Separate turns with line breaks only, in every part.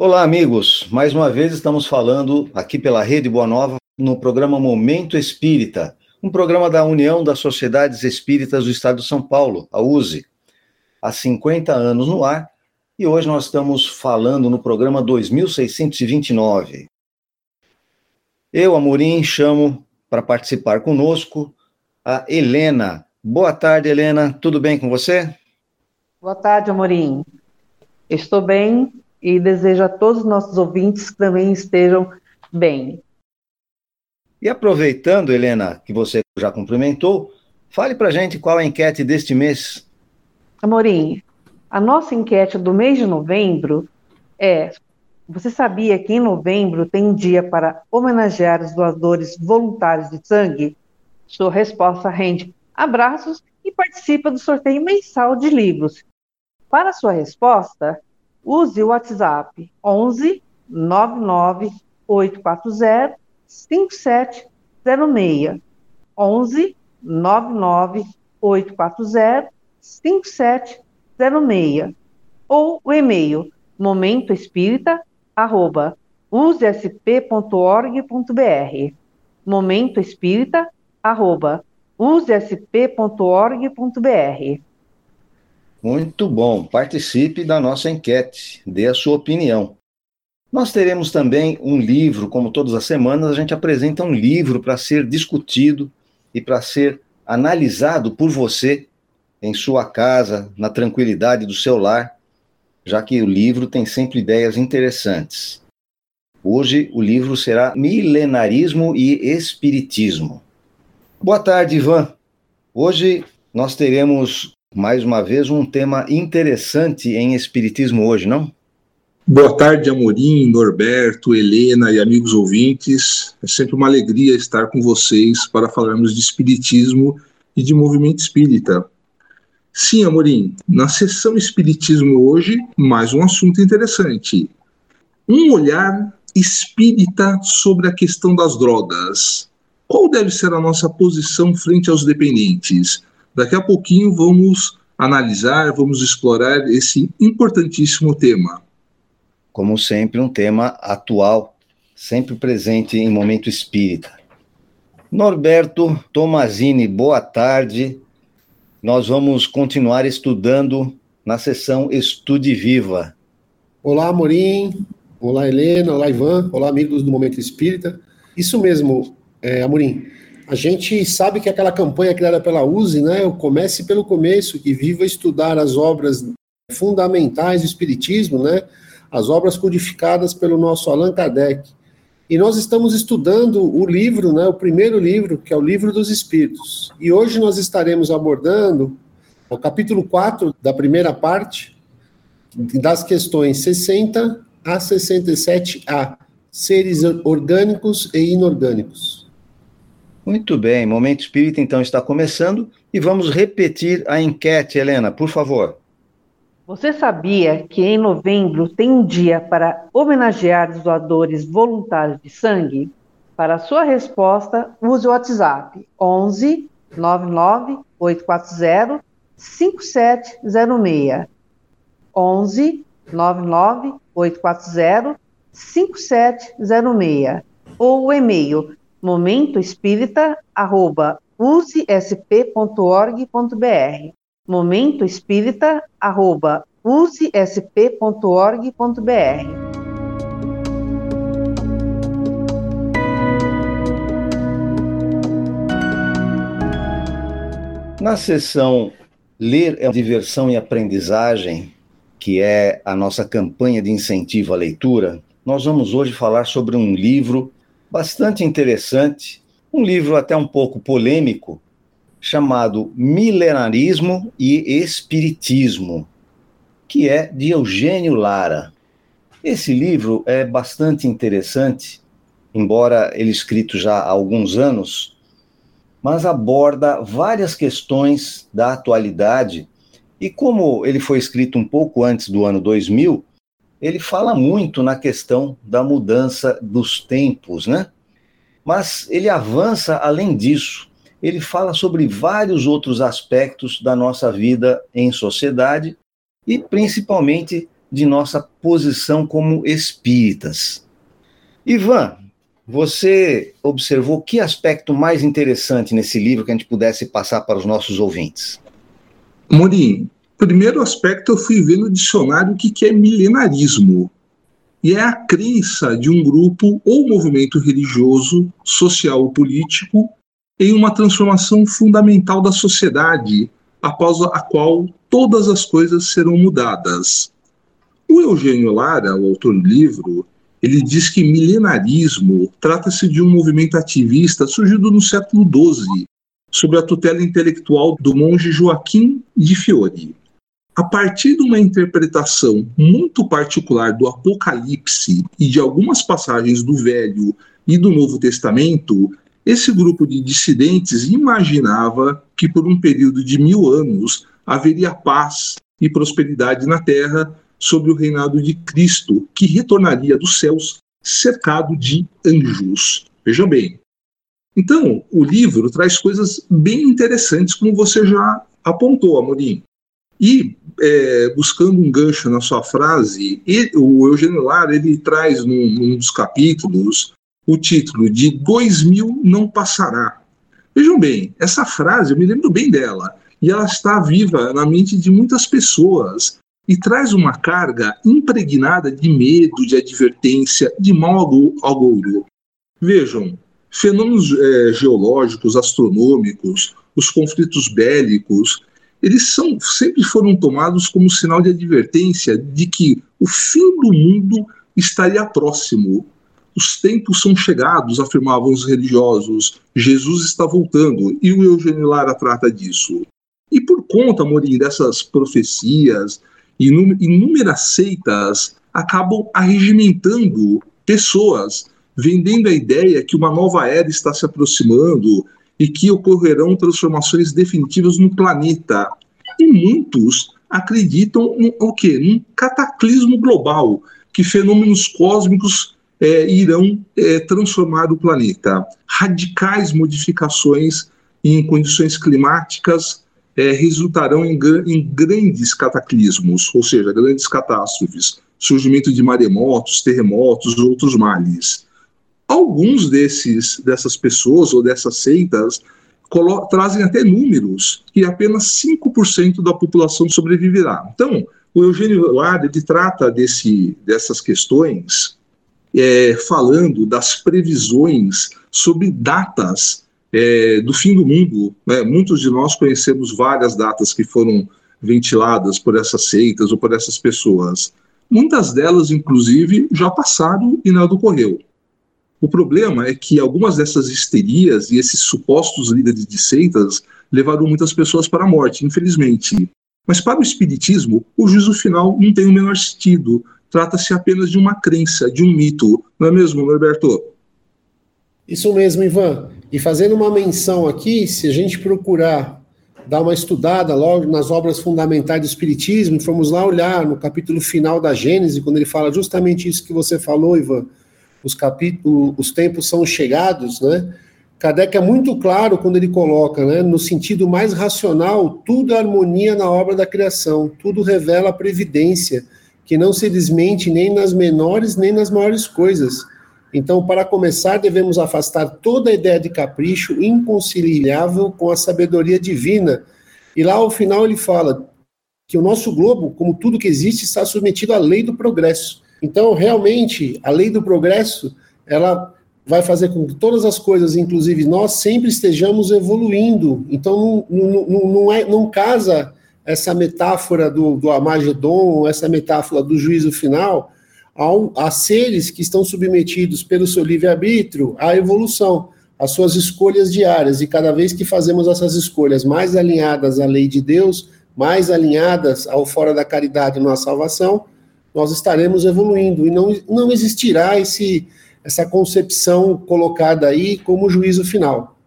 Olá, amigos. Mais uma vez estamos falando aqui pela Rede Boa Nova no programa Momento Espírita, um programa da União das Sociedades Espíritas do Estado de São Paulo, a USE. Há 50 anos no ar e hoje nós estamos falando no programa 2629. Eu, Amorim, chamo para participar conosco a Helena. Boa tarde, Helena. Tudo bem com você?
Boa tarde, Amorim. Estou bem e desejo a todos os nossos ouvintes que também estejam bem.
E aproveitando, Helena, que você já cumprimentou, fale para gente qual é a enquete deste mês.
Amorim, a nossa enquete do mês de novembro é: você sabia que em novembro tem um dia para homenagear os doadores voluntários de sangue? Sua resposta rende abraços e participa do sorteio mensal de livros. Para sua resposta, use o WhatsApp 11 99 840 5706. 11 99 840 5706. Ou o e-mail momentoespírita@usesp.org.br. momentoespírita@usesp.org.br.
Muito bom. Participe da nossa enquete, dê a sua opinião. Nós teremos também um livro, como todas as semanas, a gente apresenta um livro para ser discutido e para ser analisado por você em sua casa, na tranquilidade do seu lar, já que o livro tem sempre ideias interessantes. Hoje o livro será Milenarismo e Espiritismo. Boa tarde, Ivan. Hoje nós teremos mais uma vez um tema interessante em Espiritismo hoje, não?
Boa tarde, Amorim, Norberto, Helena e amigos ouvintes. É sempre uma alegria estar com vocês para falarmos de Espiritismo e de movimento espírita. Sim, Amorim, na sessão Espiritismo hoje, mais um assunto interessante. Um olhar espírita sobre a questão das drogas. Qual deve ser a nossa posição frente aos dependentes? Daqui a pouquinho vamos analisar, vamos explorar esse importantíssimo tema.
Como sempre, um tema atual, sempre presente em momento espírita. Norberto Tomazini, boa tarde. Nós vamos continuar estudando na sessão Estude Viva.
Olá, Amorim. Olá, Helena. Olá, Ivan. Olá, amigos do Momento Espírita. Isso mesmo, é, Amorim. A gente sabe que aquela campanha criada pela USE, né, o Comece pelo Começo, que viva estudar as obras fundamentais do Espiritismo, né, as obras codificadas pelo nosso Allan Kardec. E nós estamos estudando o livro, né, o primeiro livro, que é o Livro dos Espíritos. E hoje nós estaremos abordando o capítulo 4 da primeira parte, das questões 60 a 67a, seres orgânicos e inorgânicos.
Muito bem, Momento Espírita então está começando e vamos repetir a enquete, Helena, por favor.
Você sabia que em novembro tem um dia para homenagear os doadores voluntários de sangue? Para sua resposta, use o WhatsApp 11 99 840 5706. 11 99 840 5706 ou o e-mail momentoespírita@usesp.org.br. momentoespírita@usesp.org.br.
Na sessão Ler é diversão e aprendizagem, que é a nossa campanha de incentivo à leitura, nós vamos hoje falar sobre um livro bastante interessante, um livro até um pouco polêmico, chamado Milenarismo e Espiritismo, que é de Eugênio Lara. Esse livro é bastante interessante, embora ele escrito já há alguns anos, mas aborda várias questões da atualidade e como ele foi escrito um pouco antes do ano 2000, ele fala muito na questão da mudança dos tempos, né? Mas ele avança além disso. Ele fala sobre vários outros aspectos da nossa vida em sociedade e principalmente de nossa posição como espíritas. Ivan, você observou que aspecto mais interessante nesse livro que a gente pudesse passar para os nossos ouvintes?
Morim, primeiro aspecto eu fui ver no dicionário o que, que é milenarismo. E é a crença de um grupo ou movimento religioso, social ou político em uma transformação fundamental da sociedade, após a qual todas as coisas serão mudadas. O Eugênio Lara, o autor do livro, ele diz que milenarismo trata-se de um movimento ativista surgido no século XII, sob a tutela intelectual do monge Joaquim de Fiore. A partir de uma interpretação muito particular do Apocalipse e de algumas passagens do Velho e do Novo Testamento, esse grupo de dissidentes imaginava que por um período de mil anos haveria paz e prosperidade na Terra sobre o reinado de Cristo, que retornaria dos céus cercado de anjos. Vejam bem. Então, o livro traz coisas bem interessantes, como você já apontou, Amorim. E, é, buscando um gancho na sua frase, o Eugênio Lara ele traz num, num dos capítulos o título de 2000 não passará. Vejam bem, essa frase, eu me lembro bem dela, e ela está viva na mente de muitas pessoas e traz uma carga impregnada de medo, de advertência, de mau agouro. Vejam, fenômenos é, geológicos, astronômicos, os conflitos bélicos, eles são, sempre foram tomados como sinal de advertência de que o fim do mundo estaria próximo. Os tempos são chegados, afirmavam os religiosos. Jesus está voltando. E o Eugênio Lara trata disso. E por conta, Morim, dessas profecias, inúmeras seitas acabam arregimentando pessoas, vendendo a ideia que uma nova era está se aproximando e que ocorrerão transformações definitivas no planeta. E muitos acreditam no o quê? Num cataclismo global, que fenômenos cósmicos é, irão é, transformar o planeta. Radicais modificações em condições climáticas é, resultarão em, em, grandes cataclismos, ou seja, grandes catástrofes, surgimento de maremotos, terremotos, outros males. Alguns desses dessas pessoas ou dessas seitas trazem até números que apenas 5% da população sobreviverá. Então, o Eugênio Lard ele trata desse, dessas questões é, falando das previsões sobre datas é, do fim do mundo. Né? Muitos de nós conhecemos várias datas que foram ventiladas por essas seitas ou por essas pessoas. Muitas delas, inclusive, já passaram e nada ocorreu. O problema é que algumas dessas histerias e esses supostos líderes de seitas levaram muitas pessoas para a morte, infelizmente. Mas para o Espiritismo, o juízo final não tem o menor sentido. Trata-se apenas de uma crença, de um mito. Não é mesmo, Norberto?
Isso mesmo, Ivan. E fazendo uma menção aqui, se a gente procurar dar uma estudada logo nas obras fundamentais do Espiritismo, formos lá olhar no capítulo final da Gênese, quando ele fala justamente isso que você falou, Ivan, os capítulos, os tempos são chegados, né? Kardec é muito claro quando ele coloca, né, no sentido mais racional, tudo é harmonia na obra da criação, tudo revela a previdência, que não se desmente nem nas menores nem nas maiores coisas então, para começar, devemos afastar toda ideia de capricho inconciliável com a sabedoria divina. E lá ao final ele fala que o nosso globo, como tudo que existe, está submetido à lei do progresso. Então, realmente, a lei do progresso, ela vai fazer com que todas as coisas, inclusive nós, sempre estejamos evoluindo. Então, não, não, não, é, não casa essa metáfora do, do Amagedon, essa metáfora do juízo final, a, a seres que estão submetidos pelo seu livre-arbítrio à evolução, às suas escolhas diárias. E cada vez que fazemos essas escolhas mais alinhadas à lei de Deus, mais alinhadas ao fora da caridade na salvação, nós estaremos evoluindo. E não, não existirá esse, essa concepção colocada aí como juízo final.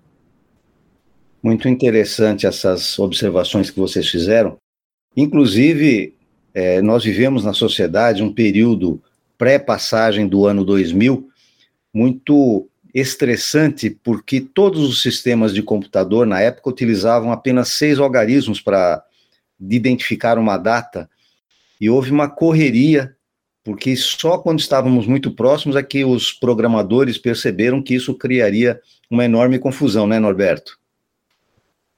Muito interessante essas observações que vocês fizeram. Inclusive, é, nós vivemos na sociedade um período pré-passagem do ano 2000 muito estressante, porque todos os sistemas de computador na época utilizavam apenas seis algarismos para identificar uma data. E houve uma correria, porque só quando estávamos muito próximos é que os programadores perceberam que isso criaria uma enorme confusão, né, Norberto?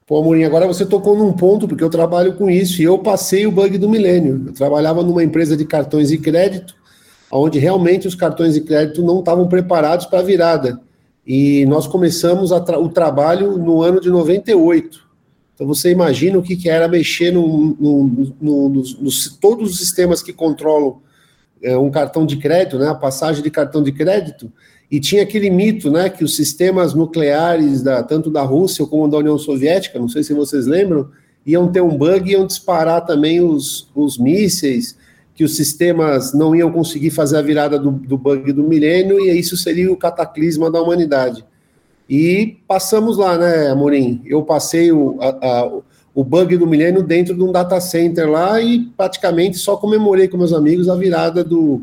Pô, Amorim, agora você tocou num ponto, porque eu trabalho com isso, e eu passei o bug do milênio. Eu trabalhava numa empresa de cartões de crédito, onde realmente os cartões de crédito não estavam preparados para a virada. E nós começamos tra o trabalho no ano de 98. Então você imagina o que, que era mexer no, no, no, nos, todos os sistemas que controlam é, um cartão de crédito, né, a passagem de cartão de crédito, e tinha aquele mito, né, que os sistemas nucleares, da, tanto da Rússia como da União Soviética, não sei se vocês lembram, iam ter um bug e iam disparar também os, os mísseis, que os sistemas não iam conseguir fazer a virada do, do bug do milênio, e isso seria o cataclisma da humanidade. E passamos lá, né, Amorim? Eu passei o, a, a, o bug do milênio dentro de um data center lá e praticamente só comemorei com meus amigos a virada do,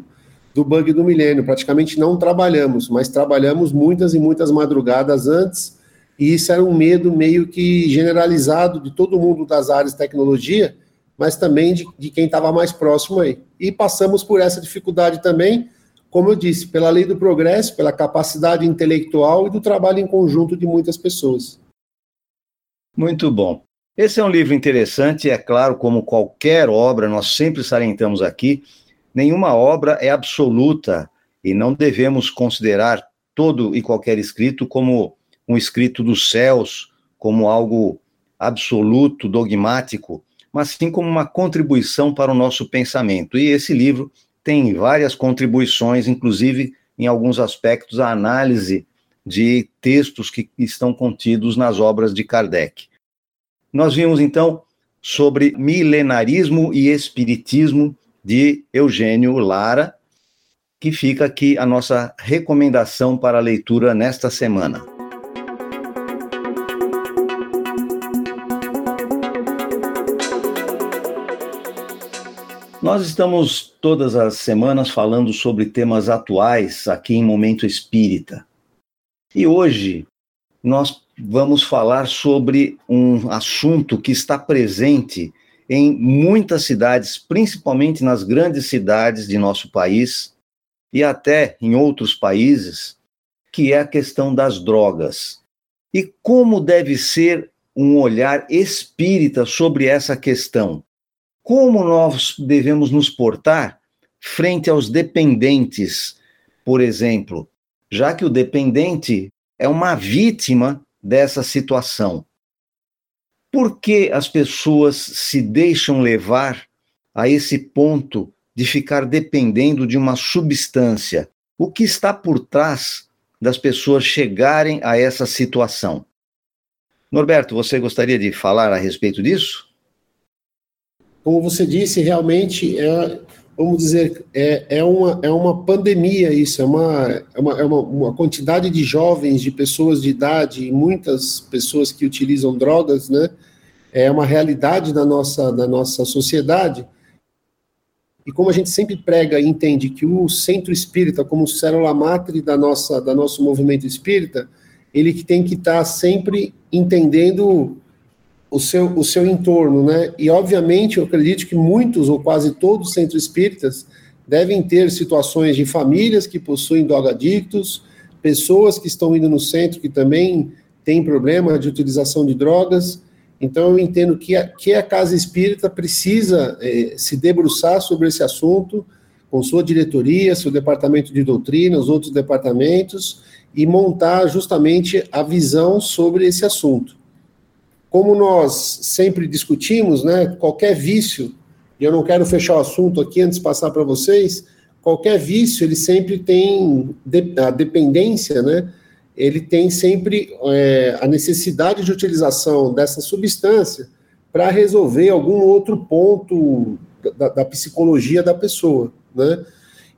do bug do milênio. Praticamente não trabalhamos, mas trabalhamos muitas e muitas madrugadas antes, e isso era um medo meio que generalizado de todo mundo das áreas de tecnologia, mas também de, de quem estava mais próximo aí. E passamos por essa dificuldade também, como eu disse, pela lei do progresso, pela capacidade intelectual e do trabalho em conjunto de muitas pessoas.
Muito bom. Esse é um livro interessante, é claro, como qualquer obra, nós sempre salientamos aqui, nenhuma obra é absoluta e não devemos considerar todo e qualquer escrito como um escrito dos céus, como algo absoluto, dogmático, mas sim como uma contribuição para o nosso pensamento. E esse livro tem várias contribuições, inclusive em alguns aspectos a análise de textos que estão contidos nas obras de Kardec. Nós vimos então sobre milenarismo e espiritismo de Eugênio Lara, que fica aqui a nossa recomendação para a leitura nesta semana. Nós estamos todas as semanas falando sobre temas atuais aqui em Momento Espírita. E hoje nós vamos falar sobre um assunto que está presente em muitas cidades, principalmente nas grandes cidades de nosso país e até em outros países, que é a questão das drogas. E como deve ser um olhar espírita sobre essa questão? Como nós devemos nos portar frente aos dependentes, por exemplo, já que o dependente é uma vítima dessa situação. Por que as pessoas se deixam levar a esse ponto de ficar dependendo de uma substância? O que está por trás das pessoas chegarem a essa situação? Norberto, você gostaria de falar a respeito disso?
Como você disse, realmente é, vamos dizer, é, é, uma, é uma pandemia isso, é uma, é, uma, é uma, uma quantidade de jovens, de pessoas de idade, e muitas pessoas que utilizam drogas, né, é uma realidade da nossa, da nossa sociedade, e como a gente sempre prega e entende que o centro espírita, como célula máter da nossa, da nosso movimento espírita, ele tem que estar tá sempre entendendo o seu, o seu entorno, né? E, obviamente, eu acredito que muitos ou quase todos os centros espíritas devem ter situações de famílias que possuem drogadictos, pessoas que estão indo no centro que também têm problema de utilização de drogas. Então, eu entendo que a, que a Casa Espírita precisa eh, se debruçar sobre esse assunto, com sua diretoria, seu departamento de doutrina, os outros departamentos, e montar justamente a visão sobre esse assunto. Como nós sempre discutimos, né, qualquer vício, e eu não quero fechar o assunto aqui antes de passar para vocês, qualquer vício, ele sempre tem a dependência, né, ele tem sempre é, a necessidade de utilização dessa substância para resolver algum outro ponto da, da, psicologia da pessoa, né?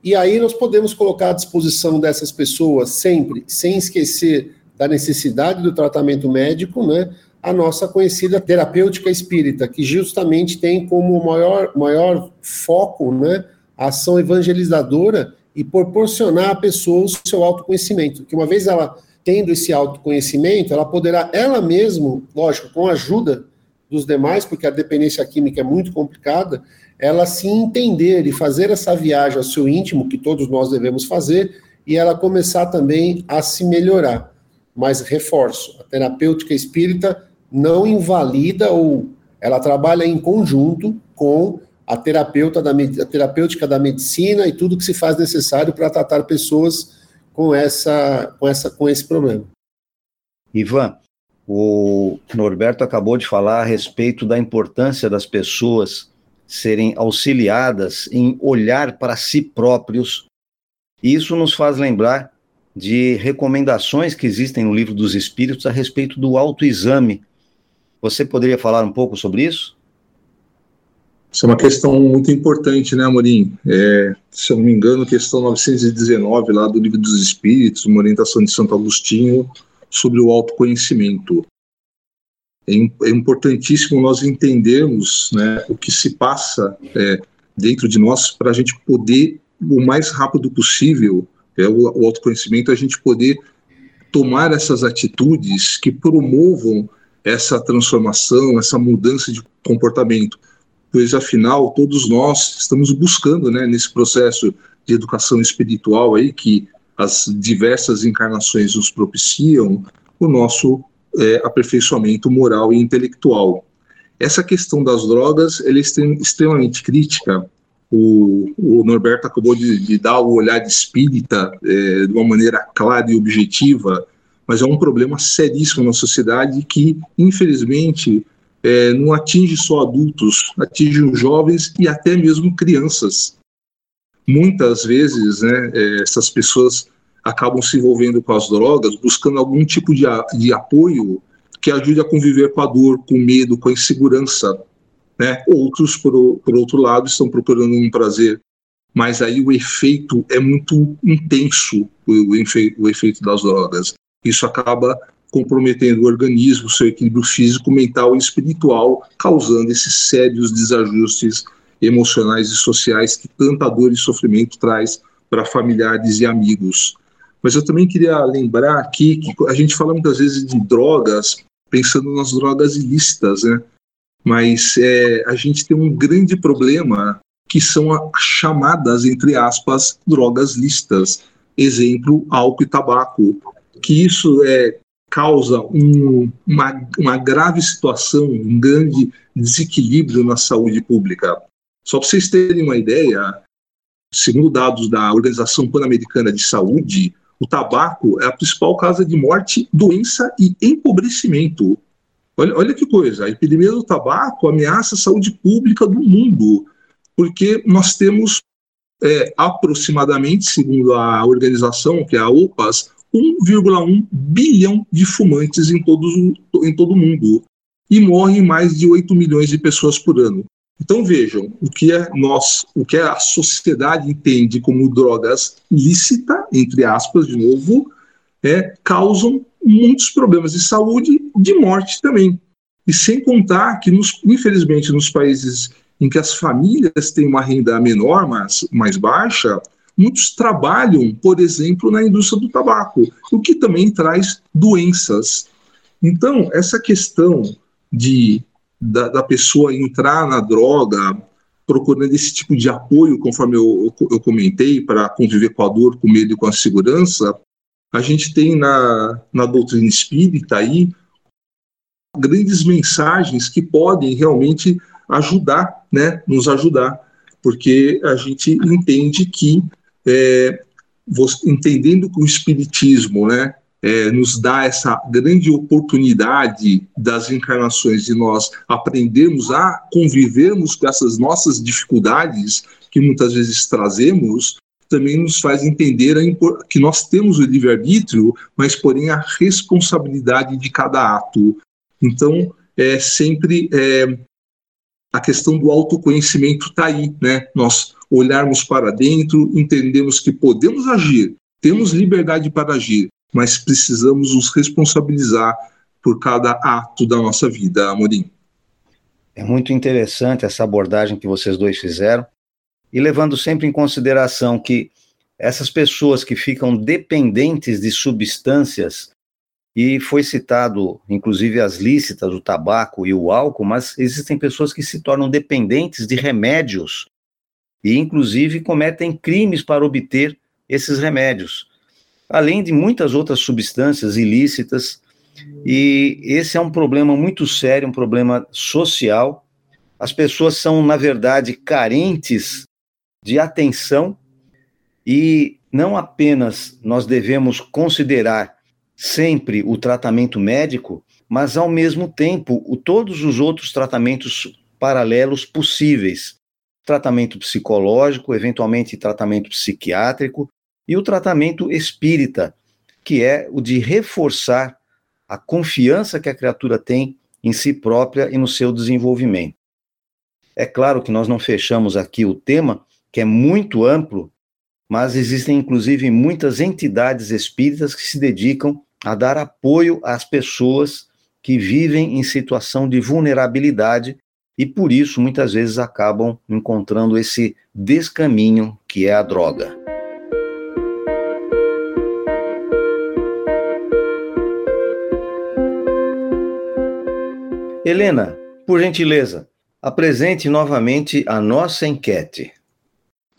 E aí nós podemos colocar à disposição dessas pessoas sempre, sem esquecer da necessidade do tratamento médico, né? A nossa conhecida terapêutica espírita, que justamente tem como maior, maior foco né, a ação evangelizadora e proporcionar à pessoa o seu autoconhecimento. Que uma vez ela tendo esse autoconhecimento, ela poderá ela mesma, lógico, com a ajuda dos demais, porque a dependência química é muito complicada, ela se entender e fazer essa viagem ao seu íntimo, que todos nós devemos fazer, e ela começar também a se melhorar. Mas reforço, a terapêutica espírita não invalida ou ela trabalha em conjunto com a terapeuta da a terapêutica da medicina e tudo que se faz necessário para tratar pessoas com essa com essa com esse problema.
Ivan, o Norberto acabou de falar a respeito da importância das pessoas serem auxiliadas em olhar para si próprios. Isso nos faz lembrar de recomendações que existem no Livro dos Espíritos a respeito do autoexame. Você poderia falar um pouco sobre isso?
Isso é uma questão muito importante, né, Amorim? É, se eu não me engano, questão 919 lá do Livro dos Espíritos, uma orientação de Santo Agostinho sobre o autoconhecimento. É, é importantíssimo nós entendermos né, o que se passa é, dentro de nós para a gente poder, o mais rápido possível, é o, o autoconhecimento, a gente poder tomar essas atitudes que promovam essa transformação, essa mudança de comportamento, pois afinal todos nós estamos buscando, né, nesse processo de educação espiritual aí que as diversas encarnações nos propiciam, o nosso é, aperfeiçoamento moral e intelectual. Essa questão das drogas é extremamente crítica o, o Norberto acabou de, de, dar o olhar de espírita é, de uma maneira clara e objetiva, mas é um problema seríssimo na sociedade que, infelizmente, é, não atinge só adultos, atinge os jovens e até mesmo crianças. Muitas vezes, né, é, essas pessoas acabam se envolvendo com as drogas, buscando algum tipo de, de apoio que ajude a conviver com a dor, com o medo, com a insegurança. Né? Outros, por, por outro lado, estão procurando um prazer, mas aí o efeito é muito intenso, o, o efeito das drogas. Isso acaba comprometendo o organismo, seu equilíbrio físico, mental e espiritual, causando esses sérios desajustes emocionais e sociais que tanta dor e sofrimento traz para familiares e amigos. Mas eu também queria lembrar aqui que a gente fala muitas vezes de drogas, pensando nas drogas ilícitas, né? mas é, a gente tem um grande problema que são as chamadas, entre aspas, drogas listas. Exemplo, álcool e tabaco. Que isso é, causa um, uma, uma grave situação, um grande desequilíbrio na saúde pública. Só para vocês terem uma ideia, segundo dados da Organização Pan-Americana de Saúde, o tabaco é a principal causa de morte, doença e empobrecimento. Olha, olha que coisa, a epidemia do tabaco ameaça a saúde pública do mundo, porque nós temos é, aproximadamente, segundo a organização, que é a OPAS, 1,1 bilhão de fumantes em, todos, em todo o mundo e morrem mais de 8 milhões de pessoas por ano. Então vejam, o que é nós, o que a sociedade entende como drogas lícita, entre aspas, de novo, é, causam muitos problemas de saúde de morte também. E sem contar que, nos, infelizmente, nos países em que as famílias têm uma renda menor, mas mais baixa, muitos trabalham, por exemplo, na indústria do tabaco, o que também traz doenças. Então, essa questão de da, da pessoa entrar na droga, procurando esse tipo de apoio, conforme eu, eu, comentei, para conviver com a dor, com o medo e com a segurança, a gente tem na, na doutrina espírita aí grandes mensagens que podem realmente ajudar, né, nos ajudar, porque a gente entende que, é, entendendo que o espiritismo, né, é, nos dá essa grande oportunidade das encarnações de nós aprendermos a convivermos com essas nossas dificuldades que muitas vezes trazemos, também nos faz entender que nós temos o livre-arbítrio, mas porém a responsabilidade de cada ato. Então, é sempre é, a questão do autoconhecimento está aí, né? Nós olharmos para dentro, entendemos que podemos agir, temos liberdade para agir, mas precisamos nos responsabilizar por cada ato da nossa vida, Amorim.
É muito interessante essa abordagem que vocês dois fizeram e levando sempre em consideração que essas pessoas que ficam dependentes de substâncias E foi citado, inclusive, as lícitas, o tabaco e o álcool, mas existem pessoas que se tornam dependentes de remédios e, inclusive, cometem crimes para obter esses remédios, além de muitas outras substâncias ilícitas. E esse é um problema muito sério, um problema social. As pessoas são, na verdade, carentes de atenção e não apenas nós devemos considerar sempre o tratamento médico, mas ao mesmo tempo o, todos os outros tratamentos paralelos possíveis. Tratamento psicológico, eventualmente tratamento psiquiátrico e o tratamento espírita, que é o de reforçar a confiança que a criatura tem em si própria e no seu desenvolvimento. É claro que nós não fechamos aqui o tema, que é muito amplo, mas existem inclusive muitas entidades espíritas que se dedicam a dar apoio às pessoas que vivem em situação de vulnerabilidade e por isso muitas vezes acabam encontrando esse descaminho que é a droga. Helena, por gentileza, apresente novamente a nossa enquete.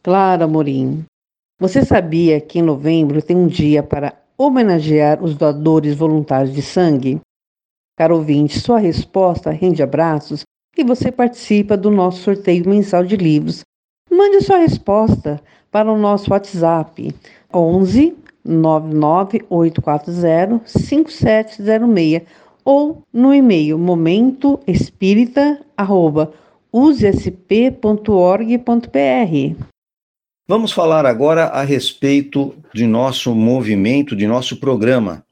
Claro, Amorim. Você sabia que em novembro tem um dia para homenagear os doadores voluntários de sangue? Caro ouvinte, sua resposta rende abraços e você participa do nosso sorteio mensal de livros. Mande sua resposta para o nosso WhatsApp 11 99840 5706 ou no e-mail momentoespírita@usesp.org.br.
Vamos falar agora a respeito de nosso movimento, de nosso programa.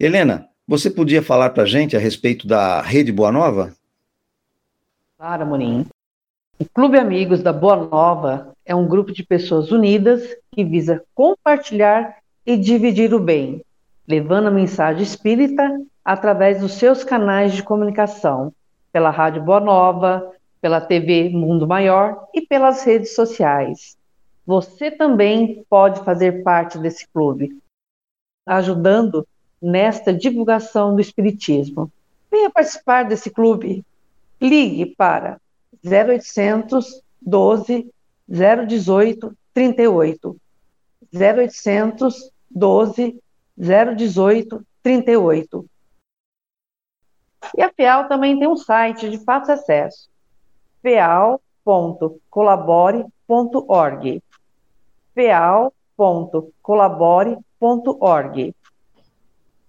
Helena, você podia falar para a gente a respeito da Rede Boa Nova?
Claro, Morim. O Clube Amigos da Boa Nova é um grupo de pessoas unidas que visa compartilhar e dividir o bem, levando a mensagem espírita através dos seus canais de comunicação, pela Rádio Boa Nova, pela TV Mundo Maior e pelas redes sociais. Você também pode fazer parte desse clube, ajudando nesta divulgação do Espiritismo. Venha participar desse clube. Ligue para 0800 12 018 38. 0800 12 018 38. E a FEAL também tem um site de fácil acesso, feal.colabore.org feal.colabore.org.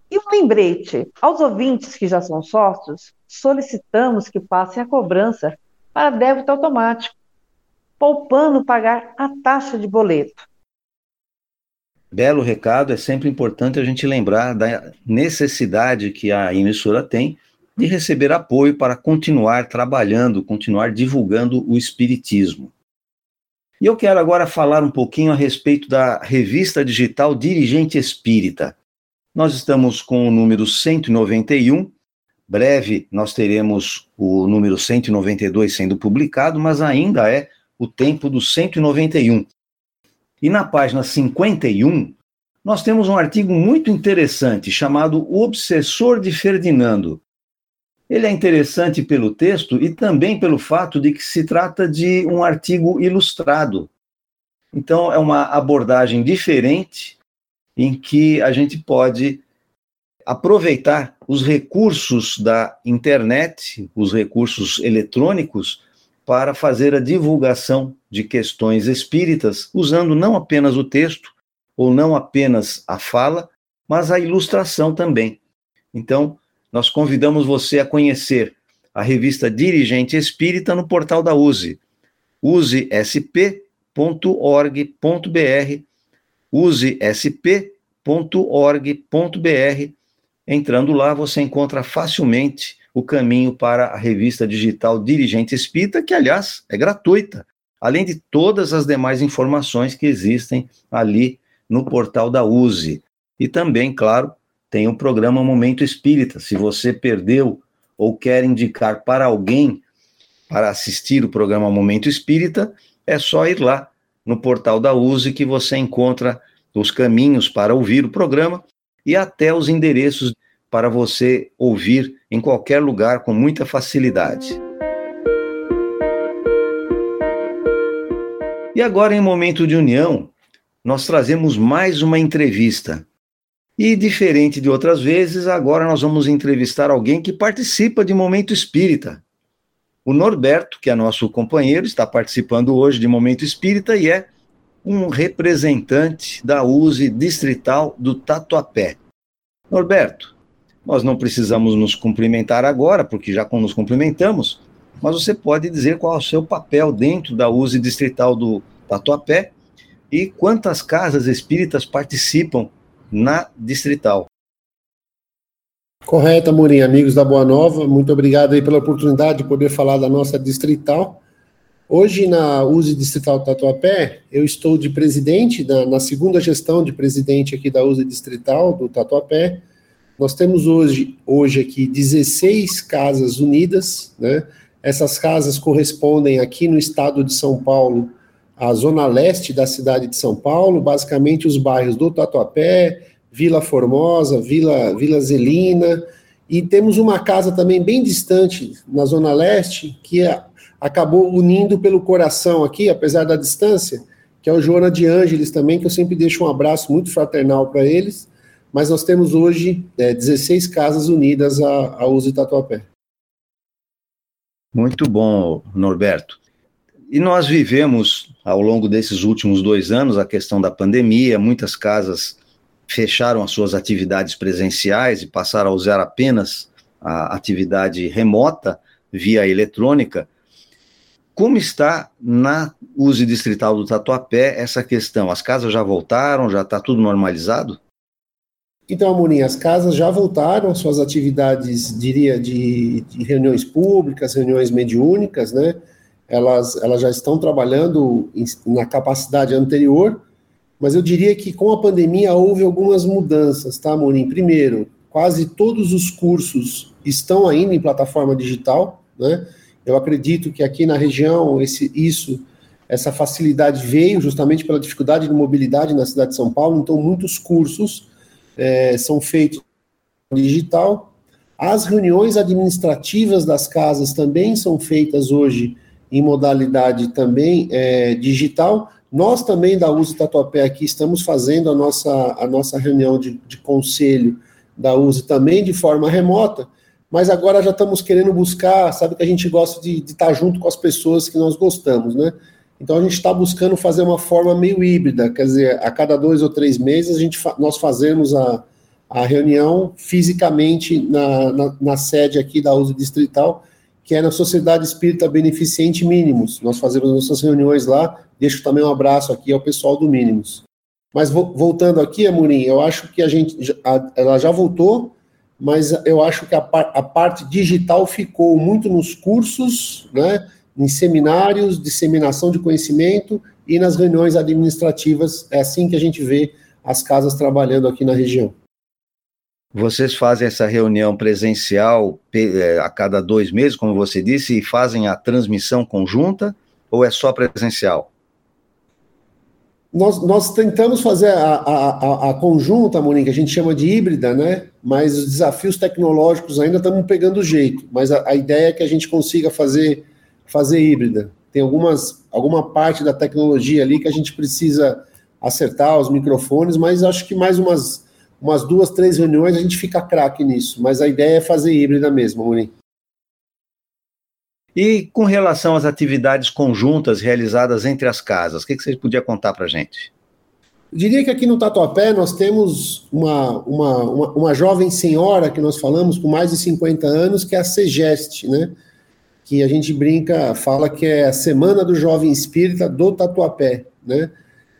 E um lembrete aos ouvintes que já são sócios, solicitamos que passem a cobrança para débito automático, poupando pagar a taxa de boleto.
Belo recado, é sempre importante a gente lembrar da necessidade que a emissora tem de receber apoio para continuar trabalhando, continuar divulgando o Espiritismo. E eu quero agora falar um pouquinho a respeito da revista digital Dirigente Espírita. Nós estamos com o número 191. Breve nós teremos o número 192 sendo publicado, mas ainda é o tempo do 191. E na página 51, nós temos um artigo muito interessante chamado O Obsessor de Ferdinando. Ele é interessante pelo texto e também pelo fato de que se trata de um artigo ilustrado. Então, é uma abordagem diferente em que a gente pode aproveitar os recursos da internet, os recursos eletrônicos, para fazer a divulgação de questões espíritas, usando não apenas o texto, ou não apenas a fala, mas a ilustração também. Então, nós convidamos você a conhecer a revista Dirigente Espírita no portal da USE, usesp.org.br, usesp.org.br. Entrando lá, você encontra facilmente o caminho para a revista digital Dirigente Espírita, que, aliás, é gratuita, além de todas as demais informações que existem ali no portal da USE. E também, claro, tem o programa Momento Espírita. Se você perdeu ou quer indicar para alguém para assistir o programa Momento Espírita, é só ir lá no portal da USE que você encontra os caminhos para ouvir o programa e até os endereços para você ouvir em qualquer lugar com muita facilidade. E agora, em momento de união, nós trazemos mais uma entrevista. E diferente de outras vezes, agora nós vamos entrevistar alguém que participa de Momento Espírita. O Norberto, que é nosso companheiro, está participando hoje de Momento Espírita e é um representante da USE distrital do Tatuapé. Norberto, nós não precisamos nos cumprimentar agora, porque já nos cumprimentamos, mas você pode dizer qual é o seu papel dentro da USE distrital do Tatuapé e quantas casas espíritas participam na distrital.
Correto, Amorim. Amigos da Boa Nova, muito obrigado aí pela oportunidade de poder falar da nossa distrital. Hoje, na USE Distrital Tatuapé, eu estou de presidente, na, na segunda gestão de presidente aqui da USE Distrital do Tatuapé. Nós temos hoje, hoje aqui 16 casas unidas, né? Essas casas correspondem aqui no estado de São Paulo à zona leste da cidade de São Paulo, basicamente os bairros do Tatuapé, Vila Formosa, Vila, Vila Zelina, e temos uma casa também bem distante, na Zona Leste, que é, acabou unindo pelo coração aqui, apesar da distância, que é o Joana de Ângeles também, que eu sempre deixo um abraço muito fraternal para eles, mas nós temos hoje é, 16 casas unidas a, a Uso Tatuapé.
Muito bom, Norberto. E nós vivemos, ao longo desses últimos dois anos, a questão da pandemia, muitas casas fecharam as suas atividades presenciais e passaram a usar apenas a atividade remota via eletrônica. Como está na USE Distrital do Tatuapé essa questão? As casas já voltaram? Já está tudo normalizado?
Então, Amorim, as casas já voltaram suas atividades, diria, de, de, reuniões públicas, reuniões mediúnicas, né? Elas, elas já estão trabalhando na capacidade anterior, mas eu diria que com a pandemia houve algumas mudanças, tá, Morim? Primeiro, quase todos os cursos estão ainda em plataforma digital, né? Eu acredito que aqui na região esse, isso, essa facilidade veio justamente pela dificuldade de mobilidade na cidade de São Paulo, então muitos cursos é, são feitos digital. As reuniões administrativas das casas também são feitas hoje em modalidade também é, digital, nós também da USE Tatuapé aqui estamos fazendo a nossa, a nossa reunião de, de conselho da USE também de forma remota, mas agora já estamos querendo buscar, sabe que a gente gosta de, de estar junto com as pessoas que nós gostamos, né? Então a gente está buscando fazer uma forma meio híbrida, quer dizer, a cada dois ou três meses a gente nós fazemos a, a reunião fisicamente na, na, na sede aqui da USE Distrital, que é na Sociedade Espírita Beneficente Mínimos. Nós fazemos nossas reuniões lá, deixo também um abraço aqui ao pessoal do Mínimos. Mas voltando aqui, Amorim, eu acho que a gente, ela já voltou, mas eu acho que a, a parte digital ficou muito nos cursos, né, em seminários, disseminação de conhecimento e nas reuniões administrativas. É assim que a gente vê as casas trabalhando aqui na região.
Vocês fazem essa reunião presencial é, a cada dois meses, como você disse, e fazem a transmissão conjunta ou é só presencial?
Nós, nós tentamos fazer a, a, a, conjunta, Monique, que a gente chama de híbrida, né? Mas os desafios tecnológicos ainda estamos pegando jeito. Mas a, a, ideia é que a gente consiga fazer, fazer híbrida. Tem algumas, alguma parte da tecnologia ali que a gente precisa acertar, os microfones, mas acho que mais umas umas duas, três reuniões, a gente fica craque nisso. Mas a ideia é fazer híbrida mesmo, Muni.
E com relação às atividades conjuntas realizadas entre as casas, o que, que você podia contar para a gente?
Eu diria que aqui no Tatuapé nós temos uma, uma, uma, uma, jovem senhora que nós falamos com mais de 50 anos, que é a Segeste, né? Que a gente brinca, fala que é a Semana do Jovem Espírita do Tatuapé, né?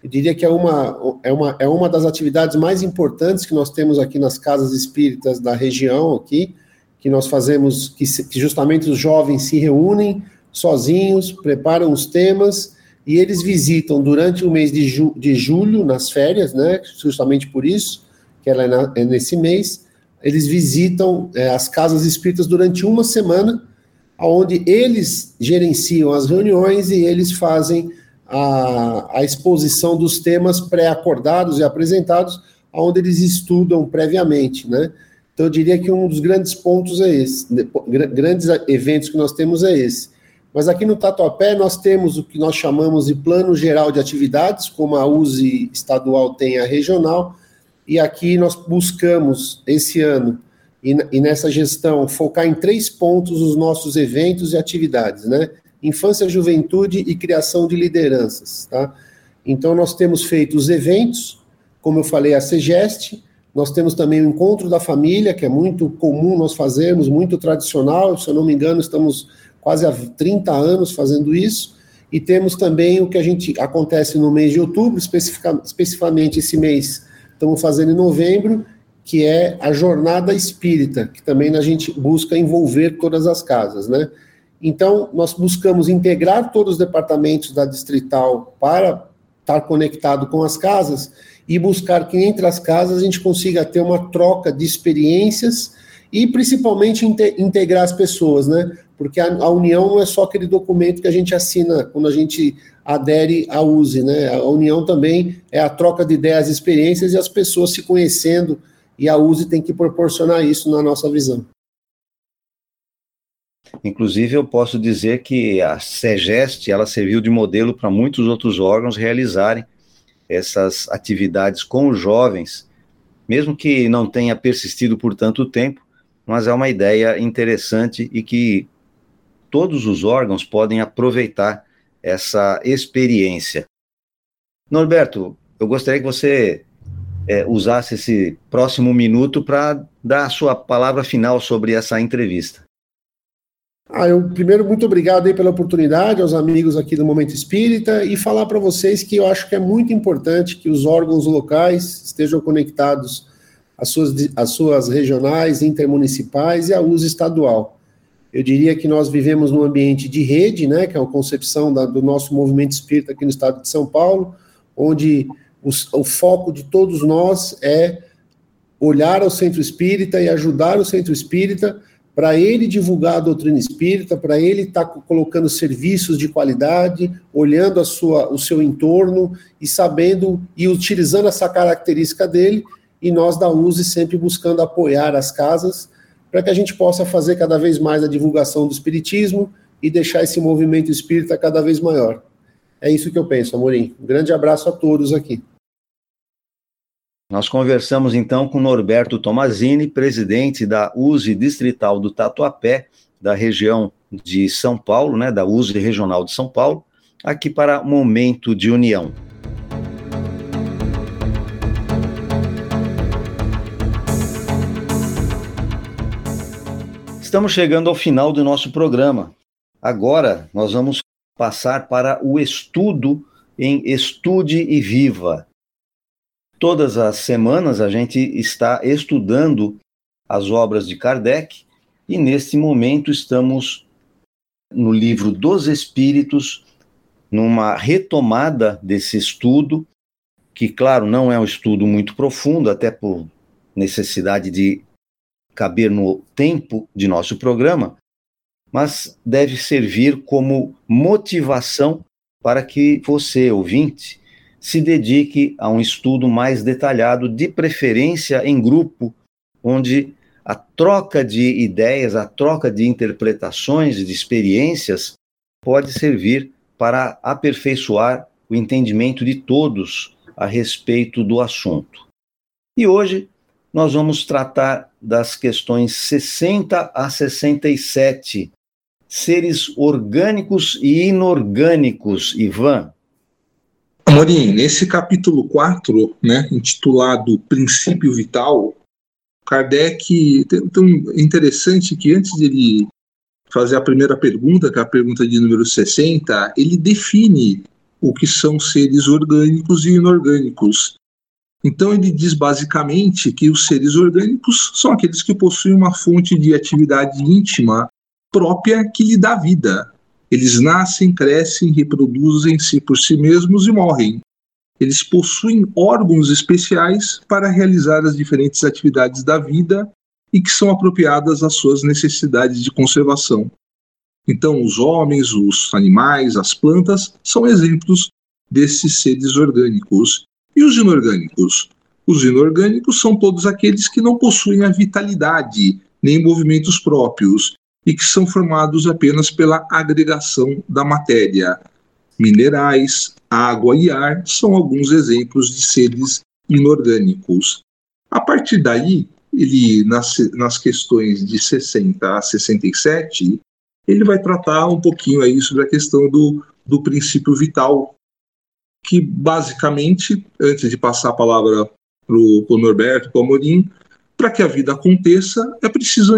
Eu diria que é uma, é, uma, é uma das atividades mais importantes que nós temos aqui nas casas espíritas da região aqui, que nós fazemos, que, que justamente os jovens se reúnem sozinhos, preparam os temas e eles visitam durante o mês de, ju, de julho, nas férias, né, justamente por isso, que ela é, na, é nesse mês, eles visitam é, as casas espíritas durante uma semana, onde eles gerenciam as reuniões e eles fazem a, a exposição dos temas pré-acordados e apresentados, onde eles estudam previamente, né? Então, eu diria que um dos grandes pontos é esse, grandes eventos que nós temos é esse. Mas aqui no Tatuapé nós temos o que nós chamamos de Plano Geral de Atividades, como a USE estadual tem a regional, e aqui nós buscamos esse ano e, e nessa gestão focar em três pontos os nossos eventos e atividades, né? Infância, juventude e criação de lideranças, tá? Então nós temos feito os eventos, como eu falei, a Segeste, nós temos também o encontro da família, que é muito comum nós fazermos, muito tradicional, se eu não me engano, estamos quase há 30 anos fazendo isso. E temos também o que a gente acontece no mês de outubro, especifica, especificamente esse mês, estamos fazendo em novembro, que é a jornada espírita, que também a gente busca envolver todas as casas, né? Então, nós buscamos integrar todos os departamentos da distrital para estar conectado com as casas e buscar que entre as casas a gente consiga ter uma troca de experiências e principalmente integrar as pessoas, né? Porque a, a, união não é só aquele documento que a gente assina quando a gente adere à USE, né? A união também é a troca de ideias, experiências e as pessoas se conhecendo e a USE tem que proporcionar isso na nossa visão.
Inclusive, eu posso dizer que a SEGEST ela serviu de modelo para muitos outros órgãos realizarem essas atividades com os jovens, mesmo que não tenha persistido por tanto tempo, mas é uma ideia interessante e que todos os órgãos podem aproveitar essa experiência. Norberto, eu gostaria que você é, usasse esse próximo minuto para dar a sua palavra final sobre essa entrevista.
Ah, eu primeiro muito obrigado aí pela oportunidade aos amigos aqui do Momento Espírita e falar para vocês que eu acho que é muito importante que os órgãos locais estejam conectados às suas, às suas regionais, intermunicipais e à uso estadual. Eu diria que nós vivemos num ambiente de rede, né, que é a concepção da, do nosso movimento espírita aqui no estado de São Paulo, onde os, o foco de todos nós é olhar ao centro espírita e ajudar o centro espírita para ele divulgar a doutrina espírita, para ele estar tá colocando serviços de qualidade, olhando a sua, o seu entorno e sabendo e utilizando essa característica dele, e nós da USE sempre buscando apoiar as casas para que a gente possa fazer cada vez mais a divulgação do espiritismo e deixar esse movimento espírita cada vez maior. É isso que eu penso, Amorim. Um grande abraço a todos aqui.
Nós conversamos então com Norberto Tomazini, presidente da USE Distrital do Tatuapé, da região de São Paulo, né, da USE Regional de São Paulo, aqui para Momento de União. Estamos chegando ao final do nosso programa. Agora nós vamos passar para o estudo em Estude e Viva, Todas as semanas a gente está estudando as obras de Kardec e neste momento estamos no livro dos Espíritos, numa retomada desse estudo, que, claro, não é um estudo muito profundo, até por necessidade de caber no tempo de nosso programa, mas deve servir como motivação para que você, ouvinte, se dedique a um estudo mais detalhado, de preferência em grupo, onde a troca de ideias, a troca de interpretações, de experiências, pode servir para aperfeiçoar o entendimento de todos a respeito do assunto. E hoje nós vamos tratar das questões 60 a 67, seres orgânicos e inorgânicos, Ivan.
Amorim, nesse capítulo 4, né, intitulado Princípio Vital, Kardec tem, tem interessante que antes de ele fazer a primeira pergunta, que é a pergunta de número 60, ele define o que são seres orgânicos e inorgânicos. Então ele diz basicamente que os seres orgânicos são aqueles que possuem uma fonte de atividade íntima própria que lhe dá vida. Eles nascem, crescem, reproduzem-se por si mesmos e morrem. Eles possuem órgãos especiais para realizar as diferentes atividades da vida e que são apropriadas às suas necessidades de conservação. Então, os homens, os animais, as plantas são exemplos desses seres orgânicos. E os inorgânicos? Os inorgânicos são todos aqueles que não possuem a vitalidade nem movimentos próprios e que são formados apenas pela agregação da matéria. Minerais, água e ar são alguns exemplos de seres inorgânicos. A partir daí, ele nas, nas questões de 60 a 67, ele vai tratar um pouquinho aí sobre a questão do, do princípio vital, que basicamente, antes de passar a palavra para o Norberto, para o Amorim, para que a vida aconteça, é preciso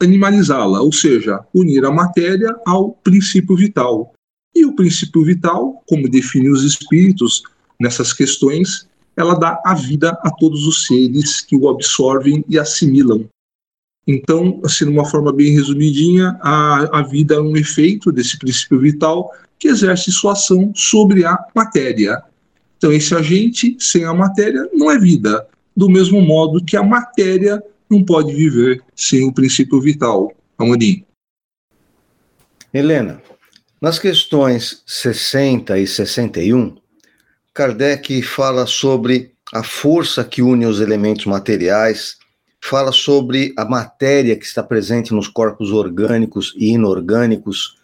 animalizá-la, ou seja, unir a matéria ao princípio vital. E o princípio vital, como define os espíritos nessas questões, ela dá a vida a todos os seres que o absorvem e assimilam. Então, assim, de uma forma bem resumidinha, a, a vida é um efeito desse princípio vital que exerce sua ação sobre a matéria. Então, esse agente, sem a matéria, não é vida. Do mesmo modo que a matéria não pode viver sem o princípio vital. Amorim.
Helena, nas questões 60 e 61, Kardec fala sobre a força que une os elementos materiais, fala sobre a matéria que está presente nos corpos orgânicos e inorgânicos,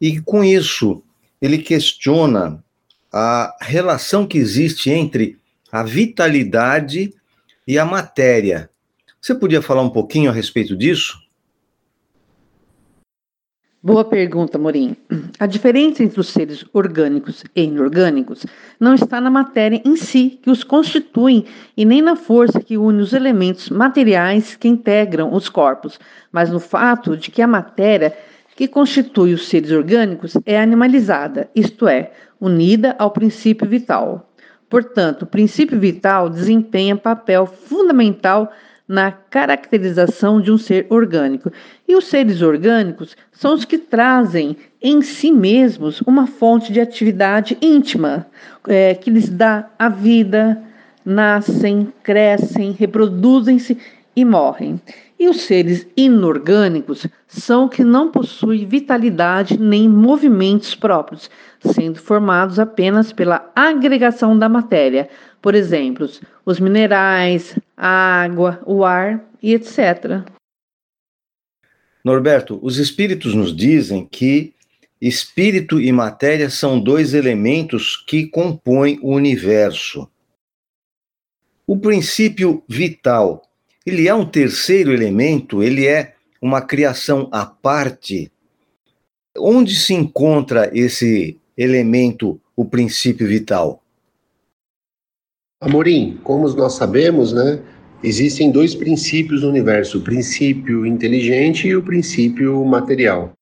e com isso ele questiona a relação que existe entre a vitalidade e a matéria. Você podia falar um pouquinho a respeito disso?
Boa pergunta, Morim. A diferença entre os seres orgânicos e inorgânicos não está na matéria em si que os constituem e nem na força que une os elementos materiais que integram os corpos, mas no fato de que a matéria que constitui os seres orgânicos é animalizada, isto é, unida ao princípio vital. Portanto, o princípio vital desempenha papel fundamental na caracterização de um ser orgânico. E os seres orgânicos são os que trazem em si mesmos uma fonte de atividade íntima, é, que lhes dá a vida, nascem, crescem, reproduzem-se e morrem. E os seres inorgânicos são que não possuem vitalidade nem movimentos próprios, sendo formados apenas pela agregação da matéria, por exemplo, os minerais, a água, o ar e etc.
Norberto, os espíritos nos dizem que espírito e matéria são dois elementos que compõem o universo. O princípio vital, ele é um terceiro elemento, ele é uma criação à parte. Onde se encontra esse elemento, o princípio vital?
Amorim, como nós sabemos, né, existem dois princípios no universo: o princípio inteligente e o princípio material.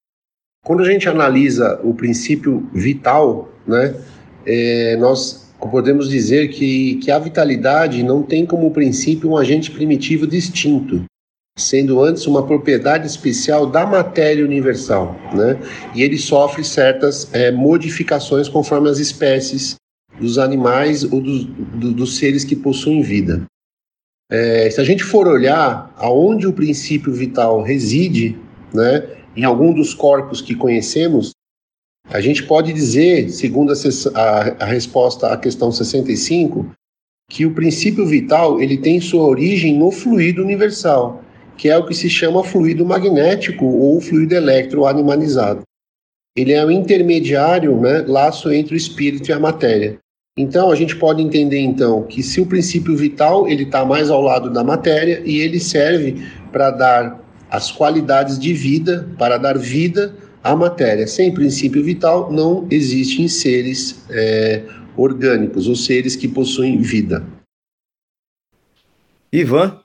Quando a gente analisa o princípio vital, né, é, nós podemos dizer que, que a vitalidade não tem como princípio um agente primitivo distinto, sendo antes uma propriedade especial da matéria universal, né? E ele sofre certas é, modificações conforme as espécies dos animais ou dos, do, dos seres que possuem vida. É, se a gente for olhar aonde o princípio vital reside, né, em algum dos corpos que conhecemos, a gente pode dizer, segundo a, a, a resposta à questão 65, que o princípio vital ele tem sua origem no fluido universal, que é o que se chama fluido magnético ou fluido eletroanimalizado. Ele é o intermediário, né, laço entre o espírito e a matéria. Então, a gente pode entender então que se o princípio vital ele está mais ao lado da matéria e ele serve para dar as qualidades de vida, para dar vida à matéria. Sem princípio vital não existem seres é, orgânicos ou seres que possuem vida.
Ivan,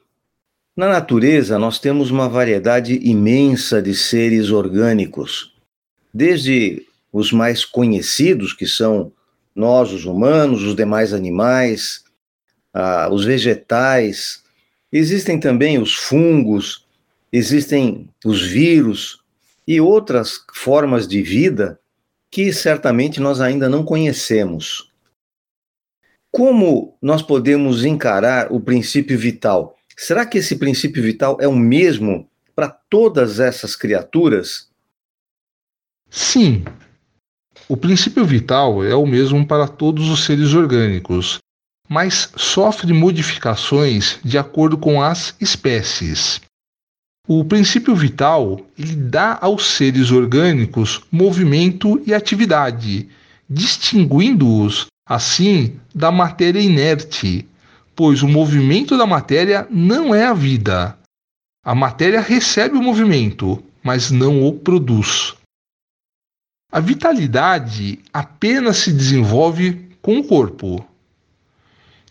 na natureza nós temos uma variedade imensa de seres orgânicos, desde os mais conhecidos, que são nós, os humanos, os demais animais, ah, os vegetais. Existem também os fungos, existem os vírus e outras formas de vida que certamente nós ainda não conhecemos. Como nós podemos encarar o princípio vital? Será que esse princípio vital é o mesmo para todas essas criaturas?
Sim, o princípio vital é o mesmo para todos os seres orgânicos, mas sofre modificações de acordo com as espécies. O princípio vital ele dá aos seres orgânicos movimento e atividade, distinguindo-os assim da matéria inerte, pois o movimento da matéria não é a vida. A matéria recebe o movimento, mas não o produz. A vitalidade apenas se desenvolve com o corpo.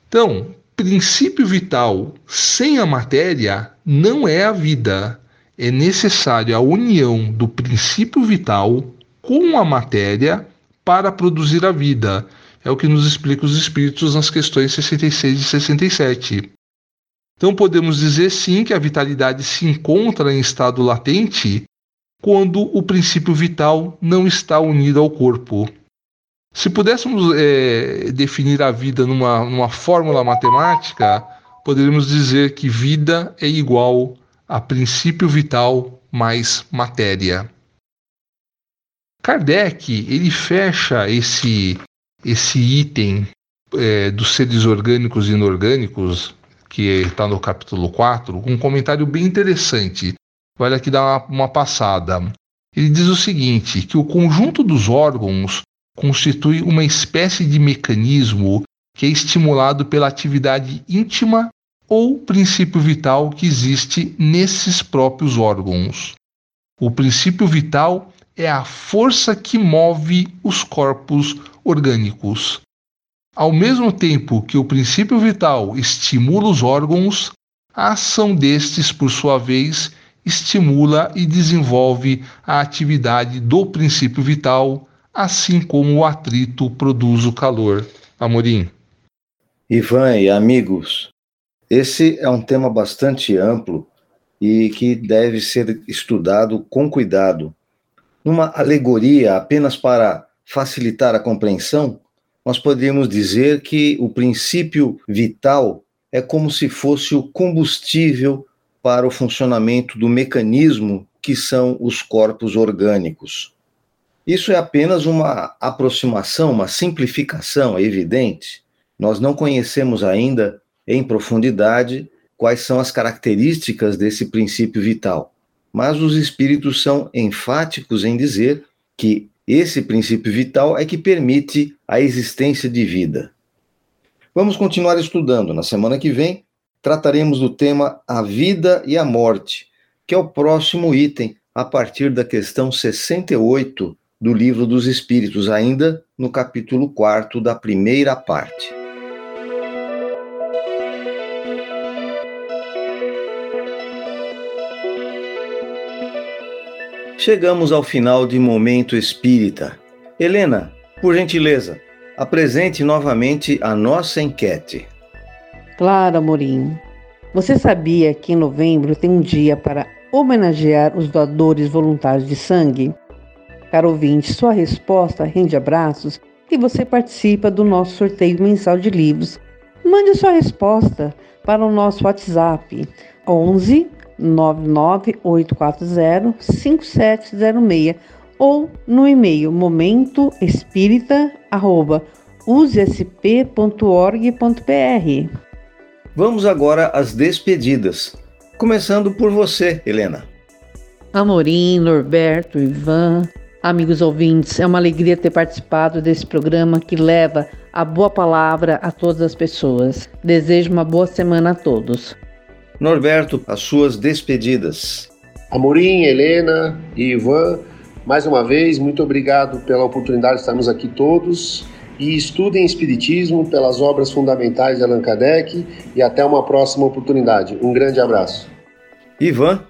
Então, princípio vital sem a matéria não é a vida. É necessária a união do princípio vital com a matéria para produzir a vida. É o que nos explica os espíritos nas questões 66 e 67. Então podemos dizer sim que a vitalidade se encontra em estado latente quando o princípio vital não está unido ao corpo. Se pudéssemos é, definir a vida numa, numa fórmula matemática, poderíamos dizer que vida é igual a princípio vital mais matéria. Kardec ele fecha esse, esse item é, dos seres orgânicos e inorgânicos, que está no capítulo 4, com um comentário bem interessante. Vale aqui dar uma, uma passada. Ele diz o seguinte: que o conjunto dos órgãos constitui uma espécie de mecanismo que é estimulado pela atividade íntima ou princípio vital que existe nesses próprios órgãos. O princípio vital é a força que move os corpos orgânicos. Ao mesmo tempo que o princípio vital estimula os órgãos, a ação destes, por sua vez, estimula e desenvolve a atividade do princípio vital, assim como o atrito produz o calor. Amorim.
Ivan e amigos, esse é um tema bastante amplo e que deve ser estudado com cuidado. Numa alegoria apenas para facilitar a compreensão, nós poderíamos dizer que o princípio vital é como se fosse o combustível para o funcionamento do mecanismo que são os corpos orgânicos. Isso é apenas uma aproximação, uma simplificação, é evidente. Nós não conhecemos ainda em profundidade quais são as características desse princípio vital, mas os espíritos são enfáticos em dizer que esse princípio vital é que permite a existência de vida. Vamos continuar estudando. Na semana que vem, trataremos do tema A Vida e a Morte, que é o próximo item a partir da questão 68 do Livro dos Espíritos, ainda no capítulo 4 da primeira parte. Chegamos ao final de Momento Espírita. Helena, por gentileza, apresente novamente a nossa enquete.
Claro, Amorim. Você sabia que em novembro tem um dia para homenagear os doadores voluntários de sangue? Caro ouvinte, sua resposta rende abraços e você participa do nosso sorteio mensal de livros. Mande sua resposta para o nosso WhatsApp 11 99840 5706 ou no e-mail momentoespírita@usesp.org.br.
Vamos agora às despedidas. Começando por você, Helena.
Amorim, Norberto, Ivan, amigos ouvintes, é uma alegria ter participado desse programa que leva a boa palavra a todas as pessoas. Desejo uma boa semana a todos.
Norberto, as suas despedidas.
Amorim, Helena e Ivan, mais uma vez, muito obrigado pela oportunidade de estarmos aqui todos e estudem Espiritismo pelas obras fundamentais de Allan Kardec e até uma próxima oportunidade. Um grande abraço.
Ivan.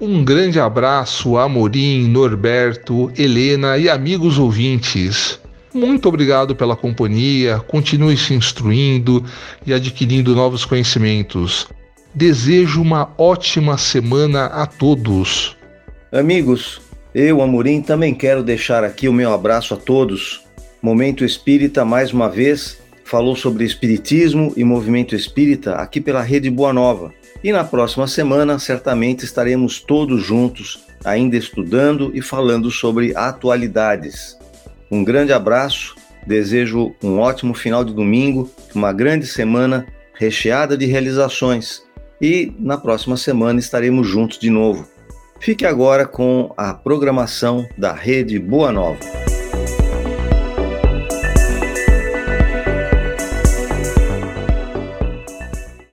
Um grande abraço a Amorim, Norberto, Helena e amigos ouvintes. Muito obrigado pela companhia, continue se instruindo e adquirindo novos conhecimentos. Desejo uma ótima semana a todos.
Amigos, eu, Amorim, também quero deixar aqui o meu abraço a todos Momento Espírita, mais uma vez, falou sobre Espiritismo e movimento espírita aqui pela Rede Boa Nova. E na próxima semana, certamente estaremos todos juntos, ainda estudando e falando sobre atualidades. Um grande abraço Desejo um ótimo final de domingo, uma grande semana recheada de realizações e na próxima semana estaremos juntos de novo. Fique agora com a programação da Rede Boa Nova.